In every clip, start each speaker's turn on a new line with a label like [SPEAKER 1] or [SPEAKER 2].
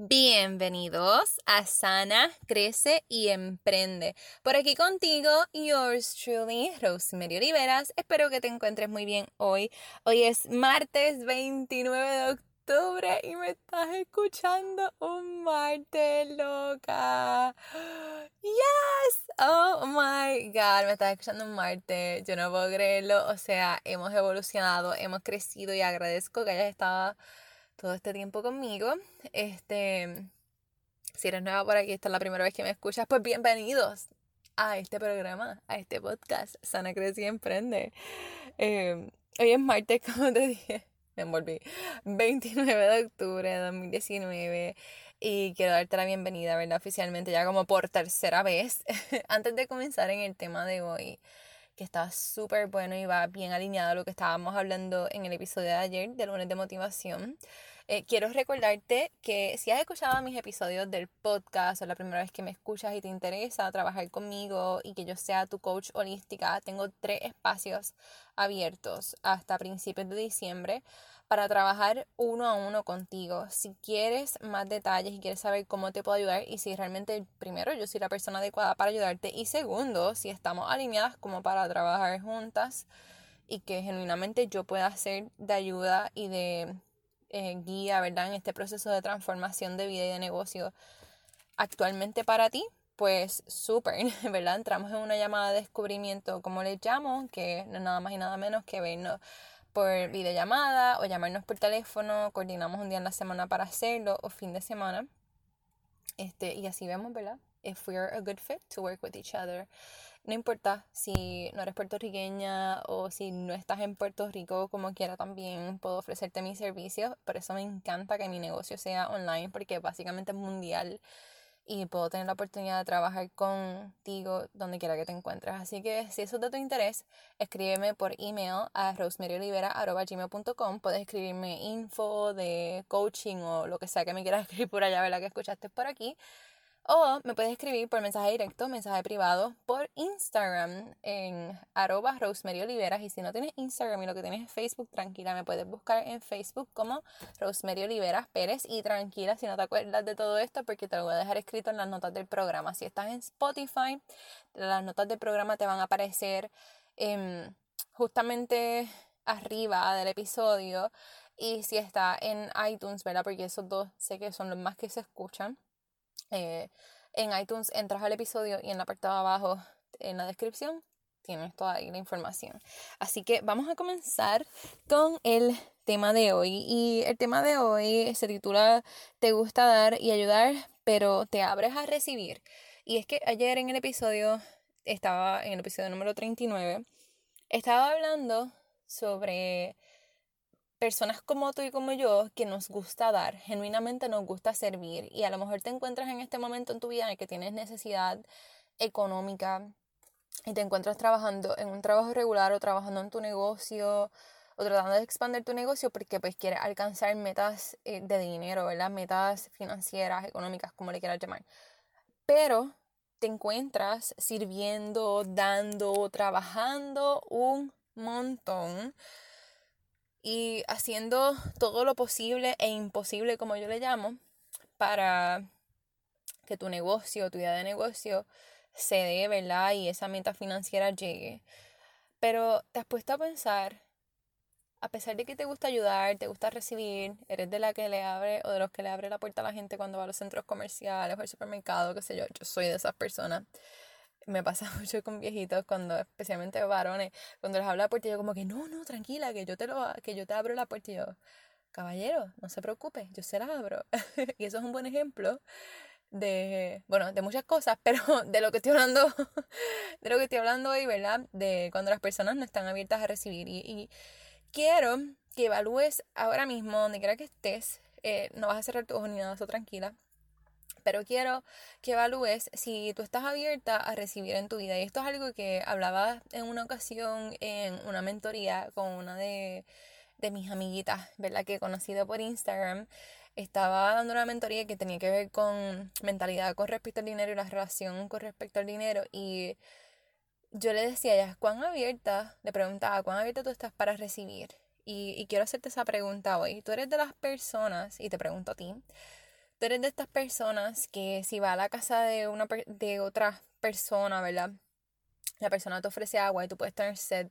[SPEAKER 1] Bienvenidos a Sana, Crece y Emprende. Por aquí contigo, yours truly, Rosemary Oliveras. Espero que te encuentres muy bien hoy. Hoy es martes 29 de octubre y me estás escuchando un martes loca. Yes! Oh my god, me estás escuchando un martes. Yo no puedo creerlo. O sea, hemos evolucionado, hemos crecido y agradezco que hayas estado todo este tiempo conmigo. Este, si eres nueva por aquí, esta es la primera vez que me escuchas, pues bienvenidos a este programa, a este podcast, Sana Crece y Emprende. Em, hoy es martes, como te dije, me envolví, 29 de octubre de 2019 y quiero darte la bienvenida, ¿verdad? Oficialmente ya como por tercera vez. Antes de comenzar en el tema de hoy, que estaba súper bueno y va bien alineado a lo que estábamos hablando en el episodio de ayer, de lunes de motivación. Eh, quiero recordarte que si has escuchado mis episodios del podcast o la primera vez que me escuchas y te interesa trabajar conmigo y que yo sea tu coach holística, tengo tres espacios abiertos hasta principios de diciembre para trabajar uno a uno contigo. Si quieres más detalles y quieres saber cómo te puedo ayudar y si realmente, primero, yo soy la persona adecuada para ayudarte y segundo, si estamos alineadas como para trabajar juntas y que genuinamente yo pueda ser de ayuda y de eh, guía, ¿verdad? En este proceso de transformación de vida y de negocio actualmente para ti, pues súper, ¿verdad? Entramos en una llamada de descubrimiento, como le llamo, que no es nada más y nada menos que vernos por videollamada o llamarnos por teléfono, coordinamos un día en la semana para hacerlo o fin de semana. Este, y así vemos, ¿verdad? If we are a good fit to work with each other. No importa si no eres puertorriqueña o si no estás en Puerto Rico, como quiera también puedo ofrecerte mis servicios. Por eso me encanta que mi negocio sea online porque básicamente es mundial y puedo tener la oportunidad de trabajar contigo donde quiera que te encuentres. Así que si eso es de tu interés, escríbeme por email a rosemaryolivera.com. Puedes escribirme info de coaching o lo que sea que me quieras escribir por allá, ¿verdad? Que escuchaste por aquí. O me puedes escribir por mensaje directo, mensaje privado, por Instagram en arroba Rosemary Oliveras. Y si no tienes Instagram y lo que tienes es Facebook, tranquila, me puedes buscar en Facebook como Rosemary Oliveras Pérez. Y tranquila si no te acuerdas de todo esto porque te lo voy a dejar escrito en las notas del programa. Si estás en Spotify, las notas del programa te van a aparecer em, justamente arriba del episodio. Y si está en iTunes, ¿verdad? Porque esos dos sé que son los más que se escuchan eh, en iTunes entras al episodio y en la parte de abajo, en la descripción, tienes toda la información. Así que vamos a comenzar con el tema de hoy. Y el tema de hoy se titula Te gusta dar y ayudar, pero te abres a recibir. Y es que ayer en el episodio, estaba en el episodio número 39, estaba hablando sobre personas como tú y como yo que nos gusta dar, genuinamente nos gusta servir y a lo mejor te encuentras en este momento en tu vida en el que tienes necesidad económica y te encuentras trabajando en un trabajo regular o trabajando en tu negocio o tratando de expandir tu negocio porque pues quieres alcanzar metas eh, de dinero, ¿verdad? Metas financieras, económicas, como le quieras llamar. Pero te encuentras sirviendo, dando, trabajando un montón y haciendo todo lo posible e imposible, como yo le llamo, para que tu negocio, tu idea de negocio se dé, ¿verdad? Y esa meta financiera llegue. Pero te has puesto a pensar, a pesar de que te gusta ayudar, te gusta recibir, eres de la que le abre o de los que le abre la puerta a la gente cuando va a los centros comerciales o al supermercado, qué sé yo, yo soy de esas personas me pasa mucho con viejitos cuando especialmente varones cuando les habla la puerta yo como que no no tranquila que yo te lo que yo te abro la puerta y yo caballero no se preocupe yo se la abro y eso es un buen ejemplo de bueno de muchas cosas pero de lo que estoy hablando de lo que estoy hablando hoy verdad de cuando las personas no están abiertas a recibir. Y, quiero que evalúes ahora mismo donde quiera que estés eh, no vas a cerrar tus ojos ni nada eso tranquila pero quiero que evalúes si tú estás abierta a recibir en tu vida. Y esto es algo que hablaba en una ocasión en una mentoría con una de, de mis amiguitas, ¿verdad? Que he conocido por Instagram. Estaba dando una mentoría que tenía que ver con mentalidad con respecto al dinero y la relación con respecto al dinero. Y yo le decía a ella, ¿cuán abierta? Le preguntaba, ¿cuán abierta tú estás para recibir? Y, y quiero hacerte esa pregunta hoy. Tú eres de las personas, y te pregunto a ti, tú eres de estas personas que si va a la casa de, una, de otra persona, ¿verdad? La persona te ofrece agua y tú puedes tener sed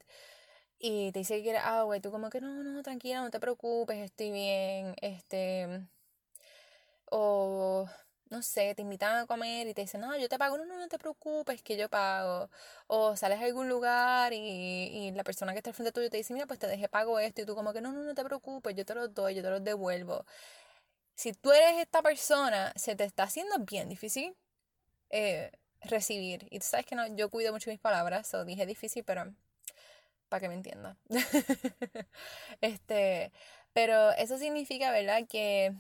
[SPEAKER 1] y te dice que quieres agua y tú como que no, no, tranquila, no te preocupes, estoy bien, este, o no sé, te invitan a comer y te dicen, no, yo te pago, no, no, no te preocupes, que yo pago. O sales a algún lugar y, y la persona que está al frente tuyo te dice, mira, pues te dejé pago esto y tú como que, no, no, no te preocupes, yo te lo doy, yo te lo devuelvo. Si tú eres esta persona, se te está haciendo bien difícil eh, recibir. Y tú sabes que no, yo cuido mucho mis palabras, o dije difícil, pero para que me entienda. este, pero eso significa, ¿verdad? Que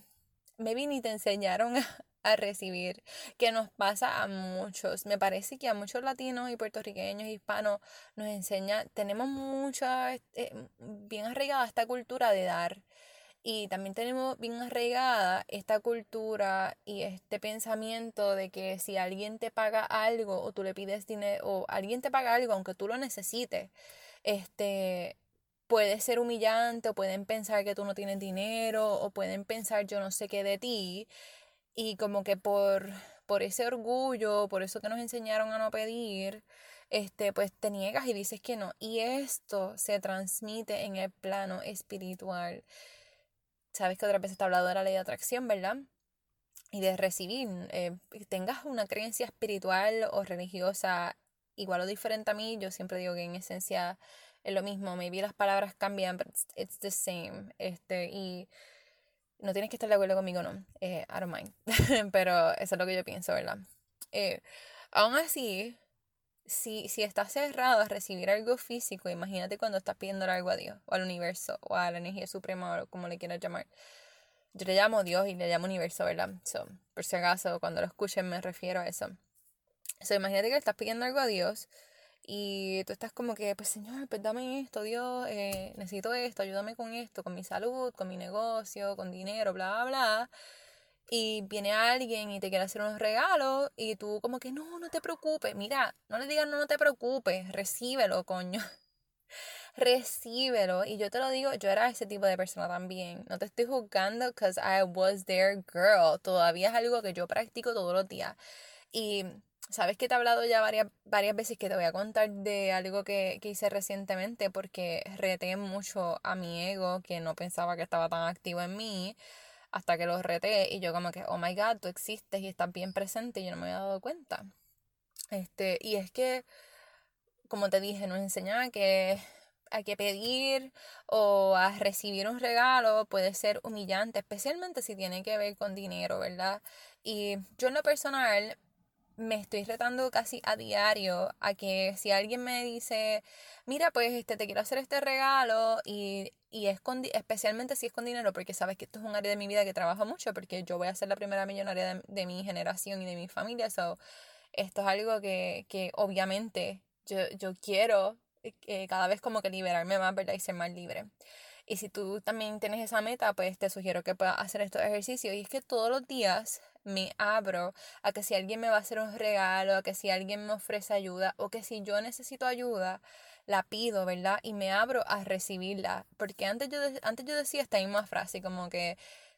[SPEAKER 1] maybe ni te enseñaron a, recibir, que nos pasa a muchos. Me parece que a muchos latinos y puertorriqueños, hispanos, nos enseña, tenemos mucha, eh, bien arraigada esta cultura de dar. Y también tenemos bien arraigada esta cultura y este pensamiento de que si alguien te paga algo o tú le pides dinero o alguien te paga algo aunque tú lo necesites, este, puede ser humillante o pueden pensar que tú no tienes dinero o pueden pensar yo no sé qué de ti y como que por, por ese orgullo, por eso que nos enseñaron a no pedir, este, pues te niegas y dices que no. Y esto se transmite en el plano espiritual. Sabes que otra vez está hablado de la ley de atracción, ¿verdad? Y de recibir, eh, tengas una creencia espiritual o religiosa igual o diferente a mí, yo siempre digo que en esencia es lo mismo. Maybe las palabras cambian, pero it's, the same. Este, y no tienes que estar de acuerdo conmigo, no. Eh, I don't mind. pero eso es lo que yo pienso, ¿verdad? Eh, aún así, si, si estás cerrado a recibir algo físico, imagínate cuando estás pidiendo algo a Dios, o al universo, o a la energía suprema, o como le quieras llamar. Yo le llamo Dios y le llamo universo, ¿verdad? So, por si acaso, cuando lo escuchen me refiero a eso. So, imagínate que estás pidiendo algo a Dios y tú estás como que, pues Señor, pues dame esto, Dios, eh, necesito esto, ayúdame con esto, con mi salud, con mi negocio, con dinero, bla, bla, bla. Y viene alguien y te quiere hacer unos regalos y tú como que, no, no te preocupes. Mira, no le digas, no, no te preocupes, recíbelo, coño. recíbelo. Y yo te lo digo, yo era ese tipo de persona también. No te estoy juzgando because I was their girl. Todavía es algo que yo practico todos los días. Y Sabes que te he hablado ya varias, varias veces que te voy a contar de algo que, que hice recientemente porque reté mucho a mi ego que no pensaba que estaba tan activo en mí hasta que lo reté y yo como que, oh my god, tú existes y estás bien presente y yo no me había dado cuenta. Este, y es que, como te dije, nos enseñaba que hay que pedir o a recibir un regalo puede ser humillante, especialmente si tiene que ver con dinero, ¿verdad? Y yo en lo personal me estoy retando casi a diario a que si alguien me dice, mira, pues este, te quiero hacer este regalo y, y es especialmente si es con dinero, porque sabes que esto es un área de mi vida que trabajo mucho, porque yo voy a ser la primera millonaria de, mi generación y de mi familia, so, esto es algo que, que obviamente yo, yo quiero eh, cada vez como que liberarme más, ¿verdad? Y ser más libre. Y si tú también tienes esa meta, pues te sugiero que puedas hacer estos ejercicios. Y es que todos los días me abro a que si alguien me va a hacer un regalo, a que si alguien me ofrece ayuda o que si yo necesito ayuda, la pido, ¿verdad? Y me abro a recibirla. Porque antes yo, antes yo decía esta misma frase, como que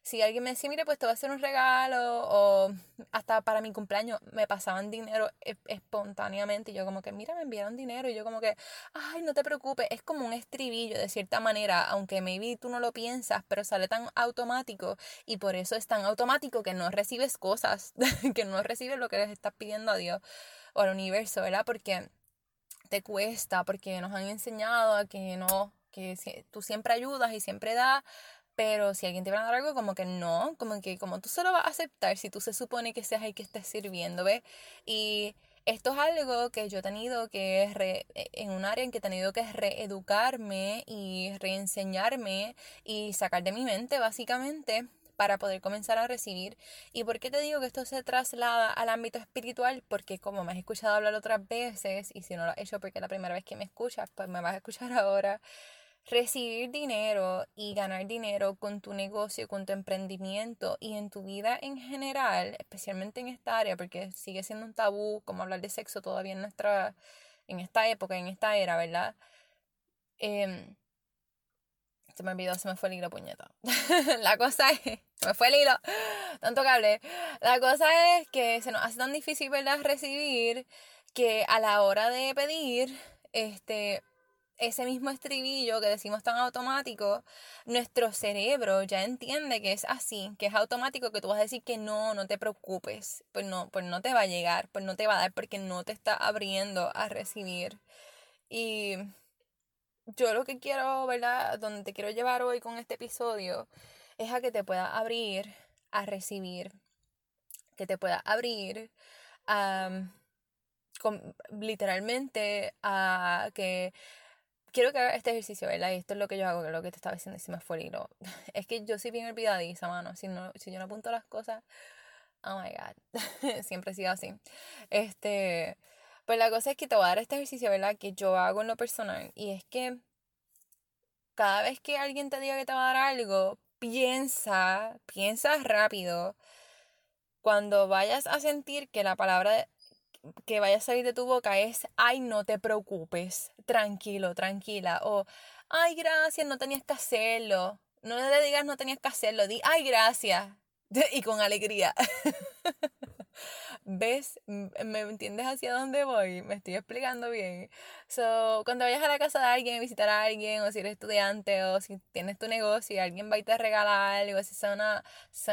[SPEAKER 1] si alguien me decía, mire, pues te voy a hacer un regalo, o hasta para mi cumpleaños me pasaban dinero e, espontáneamente, y yo como que, mira, me enviaron dinero, y yo como que, ay, no te preocupes, es como un estribillo de cierta manera, aunque maybe tú no lo piensas, pero sale tan automático, y por eso es tan automático que no recibes cosas, que no recibes lo que les estás pidiendo a Dios o al universo, ¿verdad? Porque te cuesta, porque nos han enseñado a que no, que tú siempre ayudas y siempre das, pero si alguien te va a dar algo, como que no, como que como tú solo vas a aceptar si tú se supone que seas el que estés sirviendo, ¿ves? Y esto es algo que yo he tenido que, re, e, en un área en que he tenido que reeducarme y reenseñarme y sacar de mi mente, básicamente, para poder comenzar a recibir. ¿Y por qué te digo que esto se traslada al ámbito espiritual? Porque como me has escuchado hablar otras veces, y si no lo has hecho porque es la primera vez que me escuchas, pues me vas a escuchar ahora recibir dinero y ganar dinero con tu negocio, con tu emprendimiento y en tu vida en general, especialmente en esta área, porque sigue siendo un tabú como hablar de sexo todavía en nuestra, en esta época, en esta era, ¿verdad? Em, Se me olvidó, se me fue el hilo, puñeta. la cosa es, se me fue el hilo, tanto cable. La cosa es que se nos hace tan difícil, ¿verdad? Recibir que a la hora de pedir, este, ese mismo estribillo que decimos tan automático, nuestro cerebro ya entiende que es así, que es automático, que tú vas a decir que no, no te preocupes, pues no, pues no te va a llegar, pues no te va a dar porque no te está abriendo a recibir. Y yo lo que quiero, ¿verdad? Donde te quiero llevar hoy con este episodio es a que te pueda abrir a recibir, que te pueda abrir a, literalmente a que quiero que hagas este ejercicio, ¿verdad? Y esto es lo que yo hago, que es lo que te estaba diciendo y se me fue el. Es que yo soy bien olvidadiza, mano. Si, no, si yo no apunto las cosas, oh my God. Siempre he sido así. Este, pues la cosa es que te voy a dar este ejercicio, ¿verdad? Que yo hago en lo personal. Y es que cada vez que alguien te diga que te va a dar algo, piensa, piensa rápido. Cuando vayas a sentir que la palabra que vaya a salir de tu boca es, ay, no te preocupes, tranquilo, tranquila, o, ay, gracias, no tenías que hacerlo. No le digas no tenías que hacerlo, di, ay, gracias, y con alegría. ¿Ves? ¿Me entiendes hacia dónde voy? Me estoy explicando bien. So, cuando vayas a la casa de alguien, visitar a alguien, o si eres estudiante, o si tienes tu negocio y alguien va y te regala algo, si es una,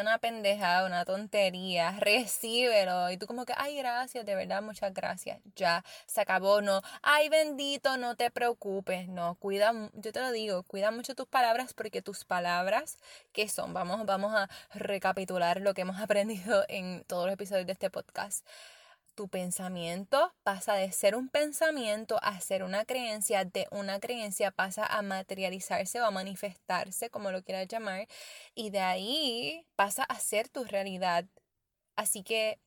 [SPEAKER 1] una pendeja, una tontería, recíbelo. Y tú como que, ay, gracias, de verdad, muchas gracias. Ya, se acabó, no. Ay, bendito, no te preocupes. No, cuida, yo te lo digo, cuida mucho tus palabras porque tus palabras, ¿qué son? Vamos, vamos a recapitular lo que hemos aprendido en todos los episodios de este podcast. Tu pensamiento pasa de ser un pensamiento a ser una creencia, de una creencia pasa a materializarse o a manifestarse, como lo quieras llamar, y de ahí pasa a ser tu realidad. Así que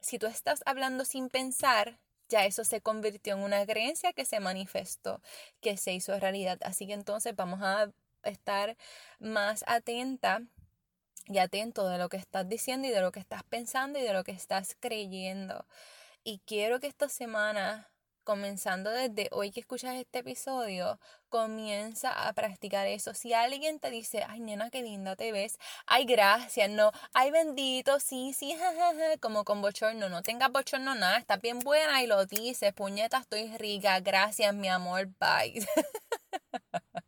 [SPEAKER 1] si tú estás hablando sin pensar, ya eso se convirtió en una creencia que se manifestó, que se hizo realidad. Así que entonces vamos a estar más atenta y atento de lo que estás diciendo y de lo que estás pensando y de lo que estás creyendo. Y quiero que esta semana, comenzando desde hoy que escuchas este episodio, comienza a practicar eso. Si alguien te dice, ay nena, qué linda te ves, ay gracias, no, ay bendito, sí, sí, como con bochorno, no tengas bochorno nada, estás bien buena y lo dices, puñeta, estoy rica, gracias mi amor, bye.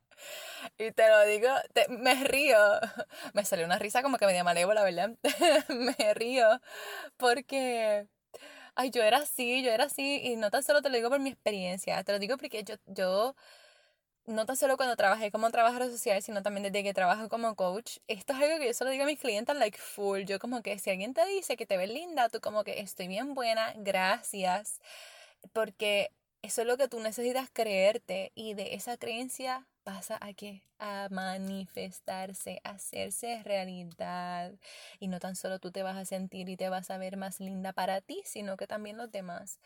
[SPEAKER 1] Y te lo digo, me río. Me salió una risa como que media malévola, ¿verdad? me río porque, ay, yo era así, yo era así. Y no tan solo te lo digo por mi experiencia, te lo digo porque yo, yo no tan solo cuando trabajé como trabajadora social, sino también desde que trabajo como coach. Esto es algo que yo solo digo a mis clientes, like full. Yo como que si alguien te dice que te ves linda, tú como que estoy bien buena, gracias. Porque eso es lo que tú necesitas creerte y de esa creencia pasa a qué? A manifestarse, a hacerse realidad. Y no tan solo tú te vas a sentir y te vas a ver más linda para ti, sino que también los demás.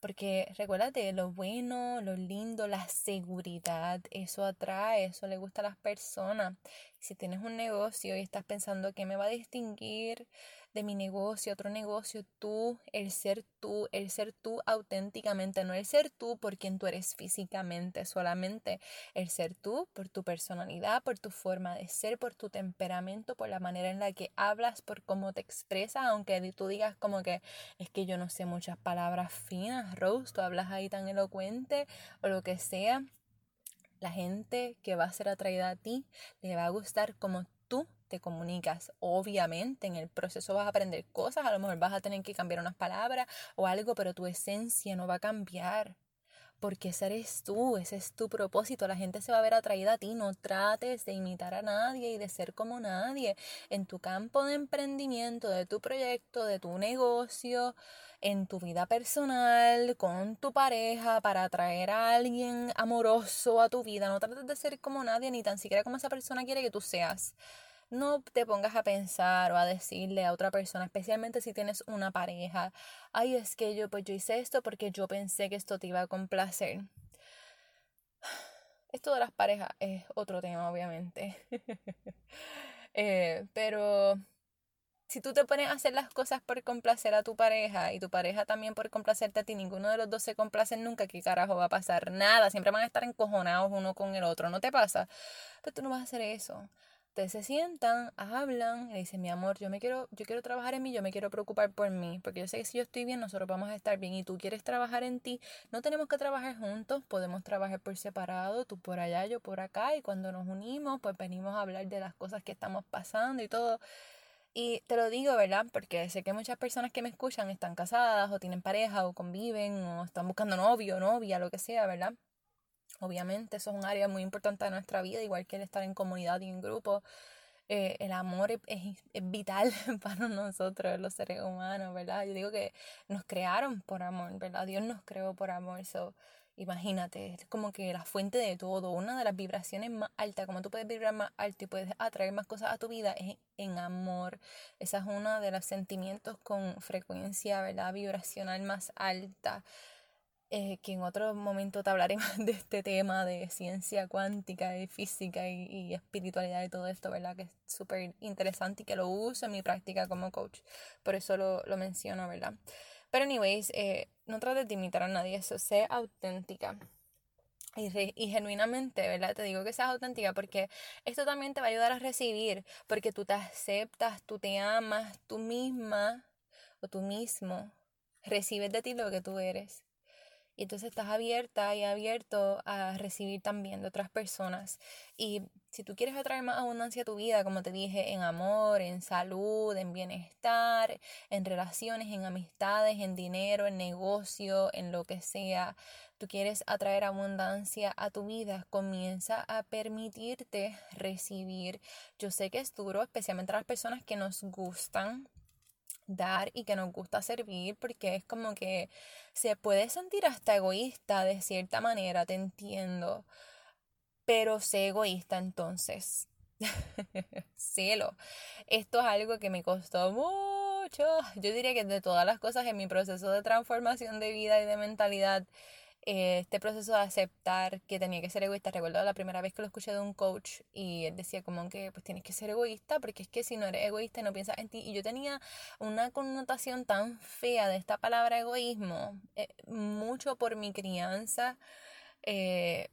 [SPEAKER 1] Porque recuérdate, lo bueno, lo lindo, la seguridad, eso atrae, eso le gusta a las personas. Si tienes un negocio y estás pensando que me va a distinguir de mi negocio, otro negocio, tú, el ser tú, el ser tú auténticamente, no el ser tú por quien tú eres físicamente, solamente el ser tú por tu personalidad, por tu forma de ser, por tu temperamento, por la manera en la que hablas, por cómo te expresas, aunque tú digas como que es que yo no sé muchas palabras finas, Rose, tú hablas ahí tan elocuente o lo que sea. La gente que va a ser atraída a ti le va a gustar como te comunicas. Obviamente en el proceso vas a aprender cosas, a lo mejor vas a tener que cambiar unas palabras o algo, pero tu esencia no va a cambiar. Porque ese eres tú, ese es tu propósito. La gente se va a ver atraída a ti. No trates de imitar a nadie y de ser como nadie. En tu campo de emprendimiento, de tu proyecto, de tu negocio, en tu vida personal, con tu pareja, para atraer a alguien amoroso a tu vida. No trates de ser como nadie, ni tan siquiera como esa persona quiere que tú seas no te pongas a pensar o a decirle a otra persona, especialmente si tienes una pareja, ay, es que yo pues yo hice esto porque yo pensé que esto te iba a complacer. Esto de las parejas es otro tema, obviamente. Eh, pero si tú te pones a hacer las cosas por complacer a tu pareja y tu pareja también por complacerte a ti, ninguno de los dos se complacen nunca, ¿qué carajo va a pasar? Nada, siempre van a estar encojonados uno con el otro, ¿no te pasa? Pero tú no vas a hacer eso. Ustedes se sientan, hablan, y dicen, mi amor, yo me quiero, yo quiero trabajar en mí, yo me quiero preocupar por mí, porque yo sé que si yo estoy bien, nosotros vamos a estar bien, y tú quieres trabajar en ti, no tenemos que trabajar juntos, podemos trabajar por separado, tú por allá, yo por acá, y cuando nos unimos, pues venimos a hablar de las cosas que estamos pasando y todo. Y te lo digo, ¿verdad? Porque sé que muchas personas que me escuchan están casadas o tienen pareja o conviven o están buscando novio, novia, lo que sea, ¿verdad? Obviamente eso es un área muy importante de nuestra vida, igual que el estar en comunidad y en grupo. Eh, el amor es, es, vital para nosotros, los seres humanos, ¿verdad? Yo digo que nos crearon por amor, ¿verdad? Dios nos creó por amor. So, Imagínate, es como que la fuente de todo, una de las vibraciones más altas, como tú puedes vibrar más alto y puedes atraer más cosas a tu vida, es en amor. Esa es una de los sentimientos con frecuencia, ¿verdad? Vibracional más alta. Eh, que en otro momento te hablaré más de este tema de ciencia cuántica, de física y, y espiritualidad y todo esto, ¿verdad? Que es súper interesante y que lo uso en mi práctica como coach. Por eso lo, lo menciono, ¿verdad? Pero anyways, eh, no trates de imitar a nadie, eso, sé auténtica. Y, y, genuinamente, ¿verdad? Te digo que seas auténtica porque esto también te va a ayudar a recibir, porque tú te aceptas, tú te amas, tú misma o tú mismo recibes de ti lo que tú eres. Y entonces estás abierta y abierto a recibir también de otras personas. Y si tú quieres atraer más abundancia a tu vida, como te dije, en amor, en salud, en bienestar, en relaciones, en amistades, en dinero, en negocio, en lo que sea, tú quieres atraer abundancia a tu vida, comienza a permitirte recibir. Yo sé que es duro, especialmente a las personas que nos gustan dar y que nos gusta servir porque es como que se puede sentir hasta egoísta de cierta manera, te entiendo, pero sé egoísta entonces. Cielo, esto es algo que me costó mucho. Yo diría que de todas las cosas en mi proceso de transformación de vida y de mentalidad, eh, este proceso de aceptar que tenía que ser egoísta. Recuerdo la primera vez que lo escuché de un coach y él decía como que pues tienes que ser egoísta porque es que si no eres egoísta no piensas en ti. Y yo tenía una connotación tan fea de esta palabra egoísmo, eh, mucho por mi crianza. Eh,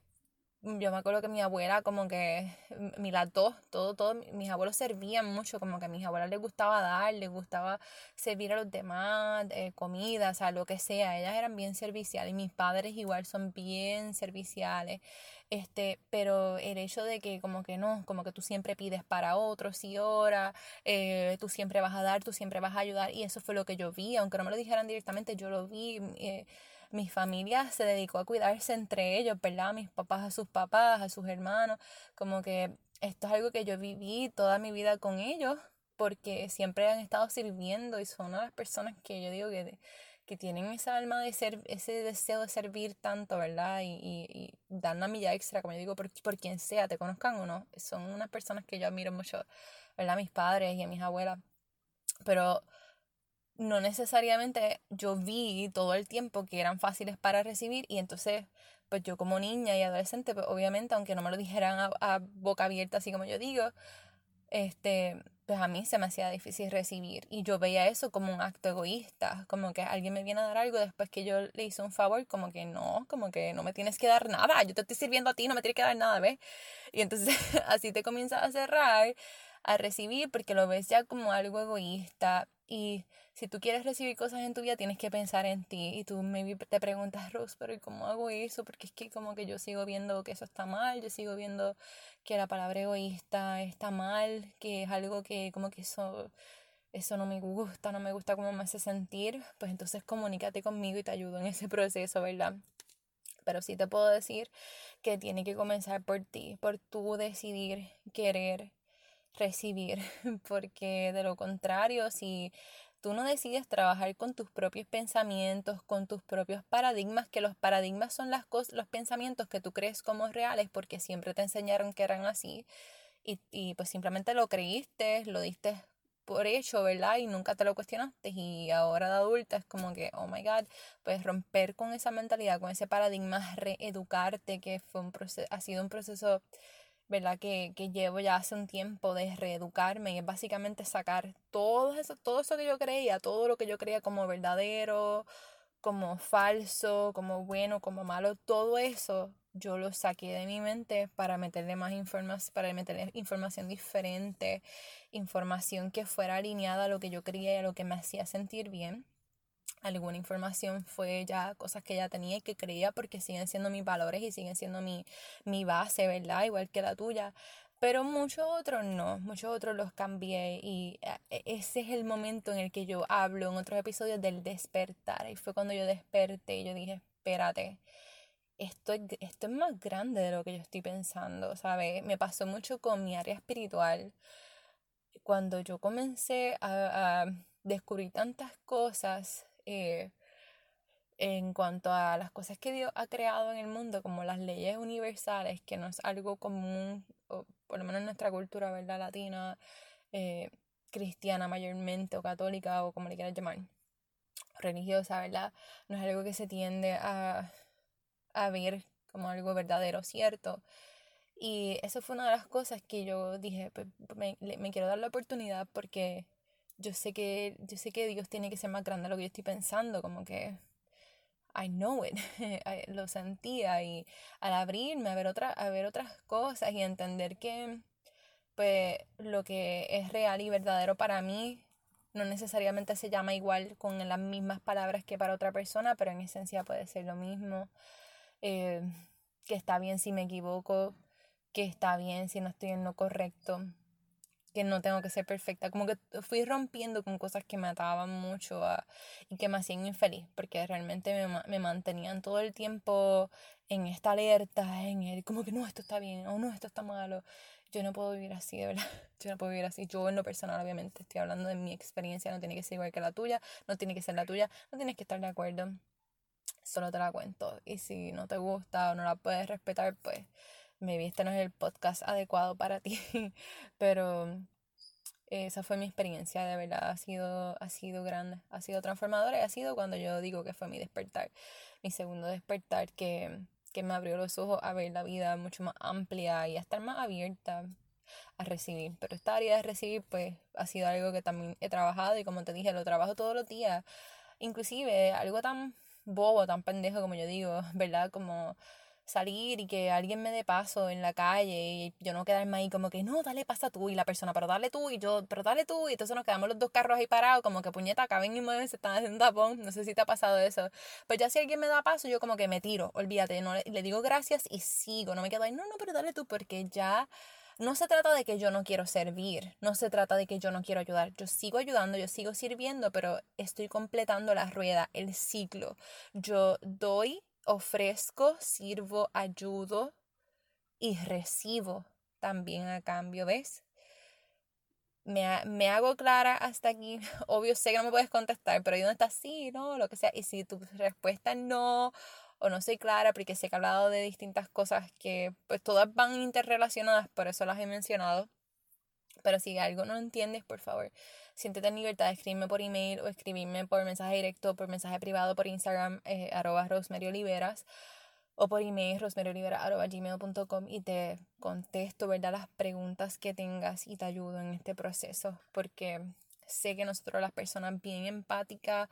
[SPEAKER 1] yo me acuerdo que mi abuela como que, mi las dos, todo, todo, mis abuelos servían mucho, como que a mis abuelas les gustaba dar, les gustaba servir a los demás, eh, comida, o sea, lo que sea, ellas eran bien serviciales, mis padres igual son bien serviciales, este, pero el hecho de que como que no, como que tú siempre pides para otros y ahora, eh, tú siempre vas a dar, tú siempre vas a ayudar, y eso fue lo que yo vi, aunque no me lo dijeran directamente, yo lo vi, eh, mi familia se dedicó a cuidarse entre ellos, ¿verdad? Mis papás a sus papás, a sus hermanos, como que esto es algo que yo viví toda mi vida con ellos, porque siempre han estado sirviendo y son las personas que yo digo que, que tienen esa alma de ser, ese deseo de servir tanto, ¿verdad? Y, y, y dar una milla extra, como yo digo, por, por quien sea, te conozcan o no. Son unas personas que yo admiro mucho, ¿verdad? Mis padres y a mis abuelas. Pero no necesariamente yo vi todo el tiempo que eran fáciles para recibir y entonces pues yo como niña y adolescente pues obviamente aunque no me lo dijeran a, boca abierta así como yo digo este pues a mí se me hacía difícil recibir y yo veía eso como un acto egoísta como que alguien me viene a dar algo después que yo le hice un favor como que no como que no me tienes que dar nada yo te estoy sirviendo a ti no me tienes que dar nada ¿ves? y entonces así te comienzas a cerrar a recibir porque lo ves ya como algo egoísta y si tú quieres recibir cosas en tu vida, tienes que pensar en ti. Y tú maybe te preguntas, Rose, pero ¿cómo hago eso? Porque es que como que yo sigo viendo que eso está mal, yo sigo viendo que la palabra egoísta está mal, que es algo que como que eso, eso no me gusta, no me gusta cómo me hace sentir. Pues entonces comunícate conmigo y te ayudo en ese proceso, ¿verdad? Pero sí te puedo decir que tiene que comenzar por ti, por tú decidir querer recibir, porque de lo contrario, si tú no decides trabajar con tus propios pensamientos, con tus propios paradigmas, que los paradigmas son las cosas, los pensamientos que tú crees como reales porque siempre te enseñaron que eran así y, y pues simplemente lo creíste, lo diste por hecho, ¿verdad? Y nunca te lo cuestionaste y ahora de adulta es como que, oh my God, puedes romper con esa mentalidad, con ese paradigma, reeducarte, que fue un proceso, ha sido un proceso ¿verdad? Que, que, llevo ya hace un tiempo de reeducarme y es básicamente sacar todo eso, todo eso que yo creía, todo lo que yo creía como verdadero, como falso, como bueno, como malo, todo eso yo lo saqué de mi mente para meterle más información, para meterle información diferente, información que fuera alineada a lo que yo quería y a lo que me hacía sentir bien. Alguna información fue ya cosas que ya tenía y que creía porque siguen siendo mis valores y siguen siendo mi, mi base, ¿verdad? Igual que la tuya. Pero muchos otros no, muchos otros los cambié y eh, e, ese es el momento en el que yo hablo en otros episodios del despertar. Y fue cuando yo desperté y yo dije, espérate, esto, esto es más grande de lo que yo estoy pensando, ¿sabes? Me pasó mucho con mi área espiritual. Cuando yo comencé a, a descubrir tantas cosas eh, en cuanto a las cosas que Dios ha creado en el mundo, como las leyes universales, que no es algo común, o por lo menos en nuestra cultura, ¿verdad? Latina, eh, cristiana mayormente, o católica, o como le quieras llamar, religiosa, ¿verdad? No es algo que se tiende a, a ver como algo verdadero, cierto. Y eso fue una de las cosas que yo dije, pues, me, me quiero dar la oportunidad porque yo sé que, yo sé que Dios tiene que ser más grande de lo que yo estoy pensando, como que I know it, lo sentía y al abrirme a ver, otra, a ver otras cosas y entender que pues lo que es real y verdadero para mí no necesariamente se llama igual con las mismas palabras que para otra persona, pero en esencia puede ser lo mismo. Eh, que está bien si me equivoco, que está bien si no estoy en lo correcto, que no tengo que ser perfecta. Como que fui rompiendo con cosas que me ataban mucho y que me hacían infeliz, porque realmente me, me, mantenían todo el tiempo en esta alerta, en el como que no, esto está bien, o no, esto está malo. Yo no puedo vivir así, de verdad. Yo no puedo vivir así. Yo en lo personal, obviamente, estoy hablando de mi experiencia, no tiene que ser igual que la tuya, no tiene que ser la tuya, no tienes que estar de acuerdo. Solo te la cuento. Y si no te gusta o no la puedes respetar, pues maybe este no es el podcast adecuado para ti, pero esa fue mi experiencia, de verdad, ha sido, ha sido grande, ha sido transformadora y ha sido cuando yo digo que fue mi despertar, mi segundo despertar que, que me abrió los ojos a ver la vida mucho más amplia y a estar más abierta a recibir. Pero esta área de recibir, pues, ha sido algo que también he trabajado y como te dije, lo trabajo todos los días. Inclusive algo tan bobo, tan pendejo como yo digo, ¿verdad? Como salir y que alguien me dé paso en la calle y yo no quedarme ahí como que no, dale pasa tú y la persona, pero dale tú y yo, pero dale tú y entonces nos quedamos los dos carros ahí parados como que puñeta, acaben y mueven, se están haciendo tapón, no sé si te ha pasado eso. Pues ya si alguien me da paso, yo como que me tiro, olvídate, no le, digo gracias y sigo, no me quedo ahí, no, no, pero dale tú porque ya no se trata de que yo no quiero servir, no se trata de que yo no quiero ayudar, yo sigo ayudando, yo sigo sirviendo, pero estoy completando la rueda, el ciclo. Yo doy ofrezco, sirvo, ayudo y recibo también a cambio, ¿ves? Me, me, hago clara hasta aquí. Obvio, sé que no me puedes contestar, pero ahí donde está sí, no, lo que sea. Y si tu respuesta es no o no soy clara, porque sé que he hablado de distintas cosas que pues todas van interrelacionadas, por eso las he mencionado. Pero si algo no entiendes, por favor, siéntete en libertad de escribirme por email o escribirme por mensaje directo, por mensaje privado, por Instagram, eh, arroba Rosemary Oliveras, o por email gmail.com y te contesto, ¿verdad? Las preguntas que tengas y te ayudo en este proceso, porque sé que nosotros las personas bien empáticas,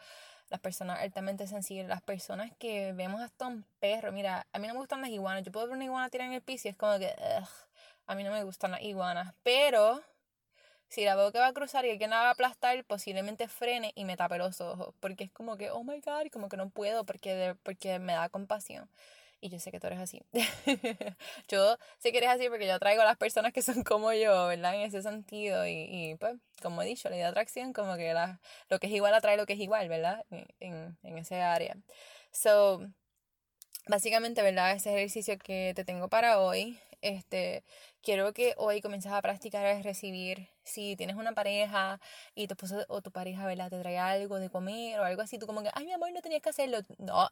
[SPEAKER 1] las personas altamente sensibles, las personas que vemos hasta un perro, mira, a mí no me gustan las iguanas, yo puedo ver una iguana tirar en el piso y es como que, a mí no me gustan las iguanas, pero si la veo que va a cruzar y alguien la va a aplastar, posiblemente frene y me tape los ojos. Porque es como que, oh my god, como que no puedo porque, porque me da compasión. Y yo sé que tú eres así. yo sé que eres así porque yo traigo a las personas que son como yo, ¿verdad? En ese sentido. Y, y pues, como he dicho, la idea de atracción, como que la, lo que es igual atrae lo que es igual, ¿verdad? En, en ese área. So, básicamente, ¿verdad? Ese ejercicio que te tengo para hoy este, quiero que hoy comiences a practicar a recibir. Si tienes una pareja y tu esposo o tu pareja, ¿verdad? Te trae algo de comer o algo así, tú como que, ay, mi amor, no tenías que hacerlo. No,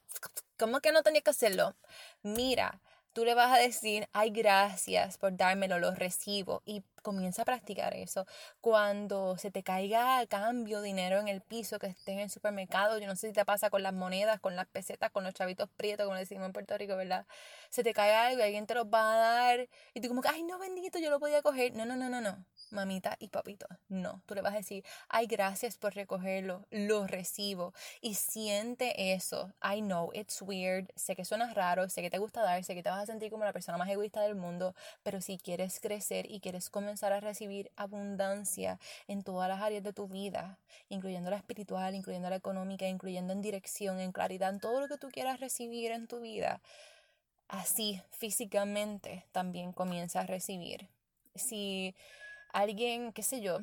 [SPEAKER 1] ¿cómo que no tenías que hacerlo? Mira, tú le vas a decir, ay, gracias por dármelo, lo recibo. Y Comienza a practicar eso. Cuando se te caiga a cambio dinero en el piso que estés en el supermercado, yo no sé si te pasa con las monedas, con las pesetas, con los chavitos prietos, como decimos en Puerto Rico, ¿verdad? Se te cae algo y alguien te lo va a dar y tú como que, ay, no, bendito, yo lo podía coger. No, no, no, no, no mamita y papito. No, tú le vas a decir, ay, gracias por recogerlo, lo recibo. Y siente eso. I know, it's weird. Sé que suena raro, sé que te gusta dar, sé que te vas a sentir como la persona más egoísta del mundo, pero si quieres crecer y quieres comenzar a recibir abundancia en todas las áreas de tu vida, incluyendo la espiritual, incluyendo la económica, incluyendo en dirección, en claridad, en todo lo que tú quieras recibir en tu vida, así físicamente también comienza a recibir. Si alguien, qué sé yo,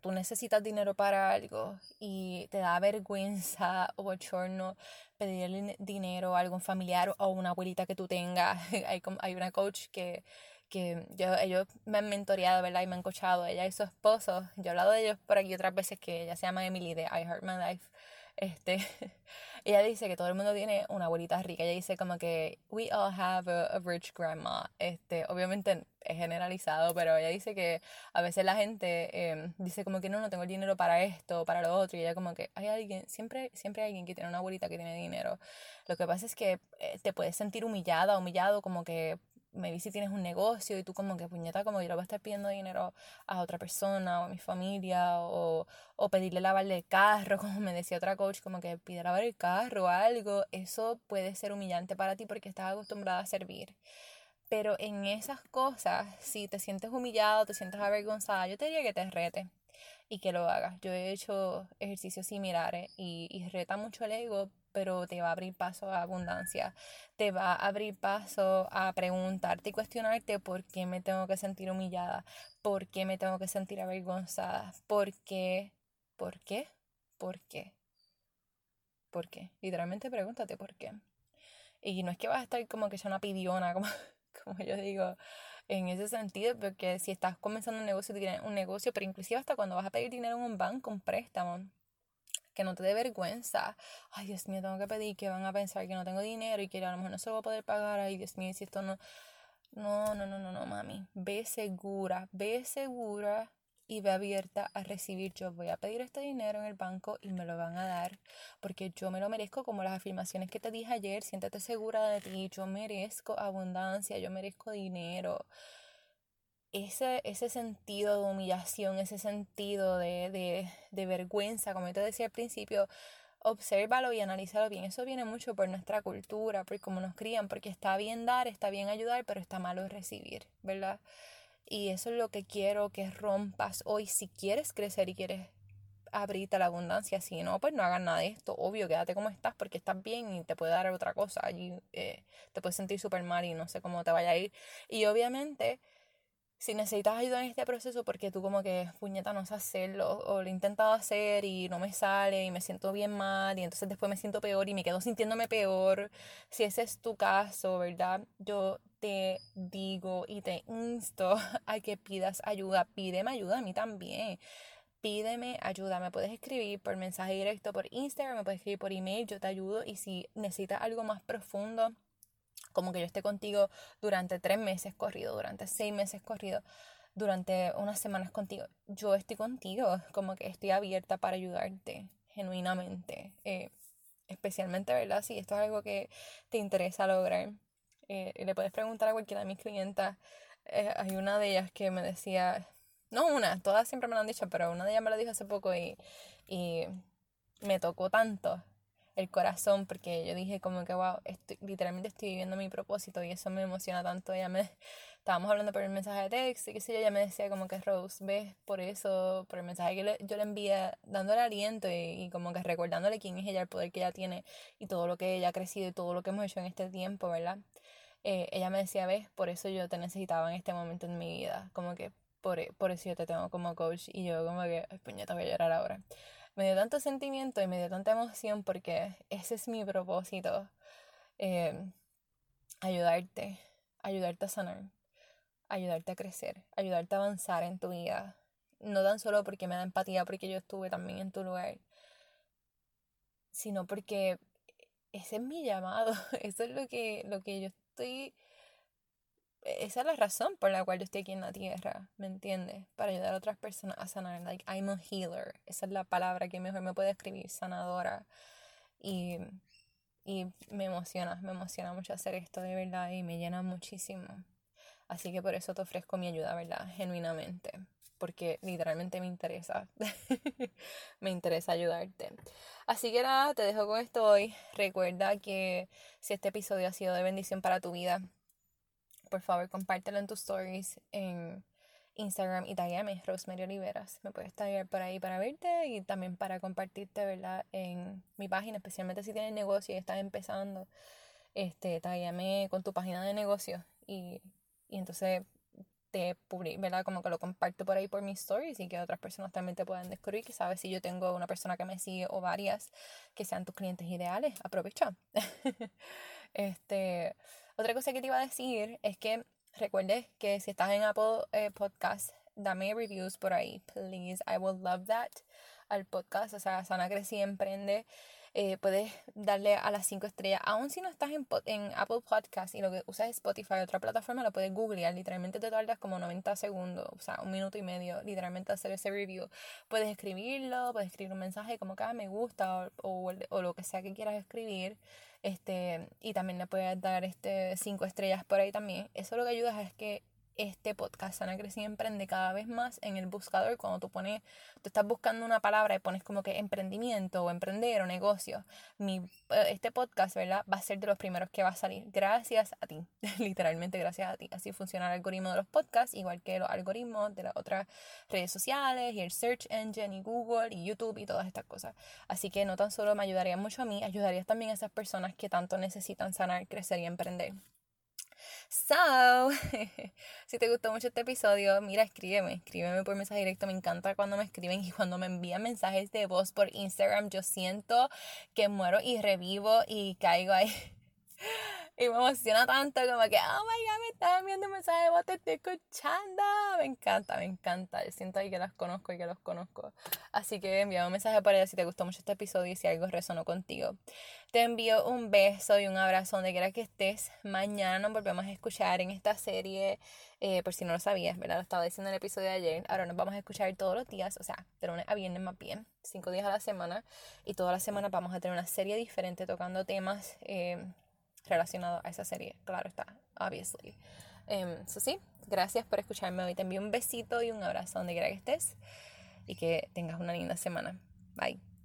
[SPEAKER 1] tú necesitas dinero para algo y te da vergüenza o bochorno pedirle dinero a algún familiar o una abuelita que tú tengas. hay, hay una coach que, que yo, ellos me han mentoreado, ¿verdad? Y me han coachado, ella y su esposo. Yo he hablado de ellos por aquí otras veces que ella se llama Emily de I Heart My Life. Este, ella dice que todo el mundo tiene una abuelita rica. Ella dice como que we all have a, rich grandma. Este, obviamente es generalizado, pero ella dice que a veces la gente em, dice como que no, no tengo el dinero para esto, para lo otro. Y ella como que hay alguien, siempre, siempre hay alguien que tiene una abuelita que tiene dinero. Lo que pasa es que eh, te puedes sentir humillada, humillado, como que maybe si tienes un negocio y tú como que puñeta, como yo voy a estar pidiendo dinero a otra persona o a mi familia o, o pedirle lavarle el carro, como me decía otra coach, como que pide lavar el carro o algo, eso puede ser humillante para ti porque estás acostumbrada a servir. Pero en esas cosas, si te sientes humillado, te sientes avergonzada, yo te diría que te rete y que lo hagas. Yo he hecho ejercicios similares y, y reta mucho el ego, pero te va a abrir paso a abundancia. Te va a abrir paso a preguntarte y cuestionarte por qué me tengo que sentir humillada, por qué me tengo que sentir avergonzada, por qué, por qué, por qué, por qué. Literalmente pregúntate por qué. Y no es que vas a estar como que ya una pidiona, como, como yo digo, en ese sentido, porque si estás comenzando un negocio, un negocio, pero inclusive hasta cuando vas a pedir dinero en un banco, un préstamo, que no te dé vergüenza. Ay, Dios mío, tengo que pedir que van a pensar que no tengo dinero y que a lo mejor no se lo voy a poder pagar. Ay, Dios mío, si esto no... No, no, no, no, no, mami. Ve segura, ve segura y ve abierta a recibir. Yo voy a pedir este dinero en el banco y me lo van a dar porque yo me lo merezco como las afirmaciones que te dije ayer. Siéntate segura de ti. Yo merezco abundancia, yo merezco dinero ese, ese sentido de humillación, ese sentido de, de, de vergüenza, como te decía al principio, obsérvalo y analízalo bien. Eso viene mucho por nuestra cultura, por cómo nos crían, porque está bien dar, está bien ayudar, pero está malo recibir, ¿verdad? Y eso es lo que quiero que rompas hoy. Si quieres crecer y quieres abrirte la abundancia, si no, pues no hagas nada de esto. Obvio, quédate como estás porque estás bien y te puede dar otra cosa. Allí eh, te puedes sentir súper mal y no sé cómo te vaya a ir. Y obviamente si necesitas ayuda en este proceso porque tú como que puñeta no sabes hacerlo o lo he intentado hacer y no me sale y me siento bien mal y entonces después me siento peor y me quedo sintiéndome peor, si ese es tu caso, ¿verdad? Yo te digo y te insto a que pidas ayuda, pídeme ayuda a mí también. Pídeme ayuda, me puedes escribir por mensaje directo por Instagram, me puedes escribir por email, yo te ayudo y si necesitas algo más profundo, como que yo esté contigo durante tres meses corrido, durante seis meses corrido, durante unas semanas contigo. Yo estoy contigo, como que estoy abierta para ayudarte genuinamente. Eh, especialmente, ¿verdad? Si esto es algo que te interesa lograr. Eh, le puedes preguntar a cualquiera de mis clientas. Eh, hay una de ellas que me decía, no una, todas siempre me lo han dicho, pero una de ellas me lo dijo hace poco y, y me tocó tanto el corazón porque yo dije como que wow, estoy, literalmente estoy viviendo mi propósito y eso me emociona tanto. Ella me estábamos hablando por el mensaje de texto y qué sé yo, ella me decía como que Rose, ves por eso, por el mensaje que yo le envié dándole aliento y, como que recordándole quién es ella, el poder que ella tiene y todo lo que ella ha crecido y todo lo que hemos hecho en este tiempo, ¿verdad? Eh, ella me decía, ves, por eso yo te necesitaba en este momento en mi vida, como que por, por eso yo te tengo como coach y yo como que, ay puñeta, voy a llorar ahora me dio tanto sentimiento y me dio tanta emoción porque ese es mi propósito. Eh, ayudarte, ayudarte a sanar, ayudarte a crecer, ayudarte a avanzar en tu vida. No tan solo porque me da empatía porque yo estuve también en tu lugar, sino porque ese es mi llamado, eso es lo que, lo que yo estoy esa es la razón por la cual yo estoy aquí en la tierra, ¿me entiendes? Para ayudar a otras personas a sanar. Like, I'm a healer. Esa es la palabra que mejor me puede escribir, sanadora. Y, y me emociona, me emociona mucho hacer esto de verdad y me llena muchísimo. Así que por eso te ofrezco mi ayuda, ¿verdad? Genuinamente. Porque literalmente me interesa. me interesa ayudarte. Así que nada, te dejo con esto hoy. Recuerda que si este episodio ha sido de bendición para tu vida, por favor compártelo en tus stories en Instagram y taguéame, Rosemary Oliveras. Me puedes taggear por ahí para verte y también para compartirte, ¿verdad? En mi página, especialmente si tienes negocio y estás empezando. Este, taguéame con tu página de negocio y, y entonces te publico, ¿verdad? Como que lo comparto por ahí por mis stories y que otras personas también te puedan descubrir. Que sabes si yo tengo una persona que me sigue o varias que sean tus clientes ideales. Aprovecha. este otra cosa que te iba a decir es que recuerdes que si estás en Apple eh, Podcast, dame reviews por ahí, please. I will love that al podcast, o sea, Sana Crece y Emprende. Eh, puedes darle a las 5 estrellas. Aún si no estás en, Apple Podcast y lo que usas es Spotify, otra plataforma, lo puedes googlear. Literalmente te tardas como 90 segundos, o sea, un minuto y medio, literalmente hacer ese review. Puedes escribirlo, puedes escribir un mensaje como que ah, me gusta o, o, lo que sea que quieras escribir. Este, y también le puedes dar este 5 estrellas por ahí también. Eso lo que ayuda es que este podcast Sana Crecer y Emprende cada vez más en el buscador cuando tú pones, tú estás buscando una palabra y pones como que emprendimiento o emprender o negocio. Mi, eh, este podcast, ¿verdad? Va a ser de los primeros que va a salir. Gracias a ti. Literalmente gracias a ti. Así funciona el algoritmo de los podcasts, igual que los algoritmos de las otras redes sociales y el search engine y Google y YouTube y todas estas cosas. Así que no tan solo me ayudaría mucho a mí, ayudaría también a esas personas que tanto necesitan sanar, crecer y emprender. So, si te gustó mucho este episodio, mira, escríbeme, escríbeme por mensaje directo. Me encanta cuando me escriben y cuando me envían mensajes de voz por Instagram. Yo siento que muero y revivo y caigo ahí. Y me emociona tanto como que, oh my god, me están enviando un mensaje de voz, te estoy escuchando. Me encanta, me encanta. Yo siento ahí que las conozco y que los conozco. Así que envía un mensaje para ella si te gustó mucho este episodio y si algo resonó contigo. Te envío un beso y un abrazo donde quiera que estés. Mañana nos volvemos a escuchar en esta serie. Eh, por si no lo sabías, ¿verdad? Lo estaba diciendo en el episodio de ayer. Ahora nos vamos a escuchar todos los días, o sea, de lunes a viernes más bien, cinco días a la semana. Y todas las semanas vamos a tener una serie diferente tocando temas. Eh, relacionado a esa serie, claro está, obviously. Eso em, sí, gracias por escucharme hoy. Te envío un besito y un abrazo donde quiera que estés y que tengas una linda semana. Bye.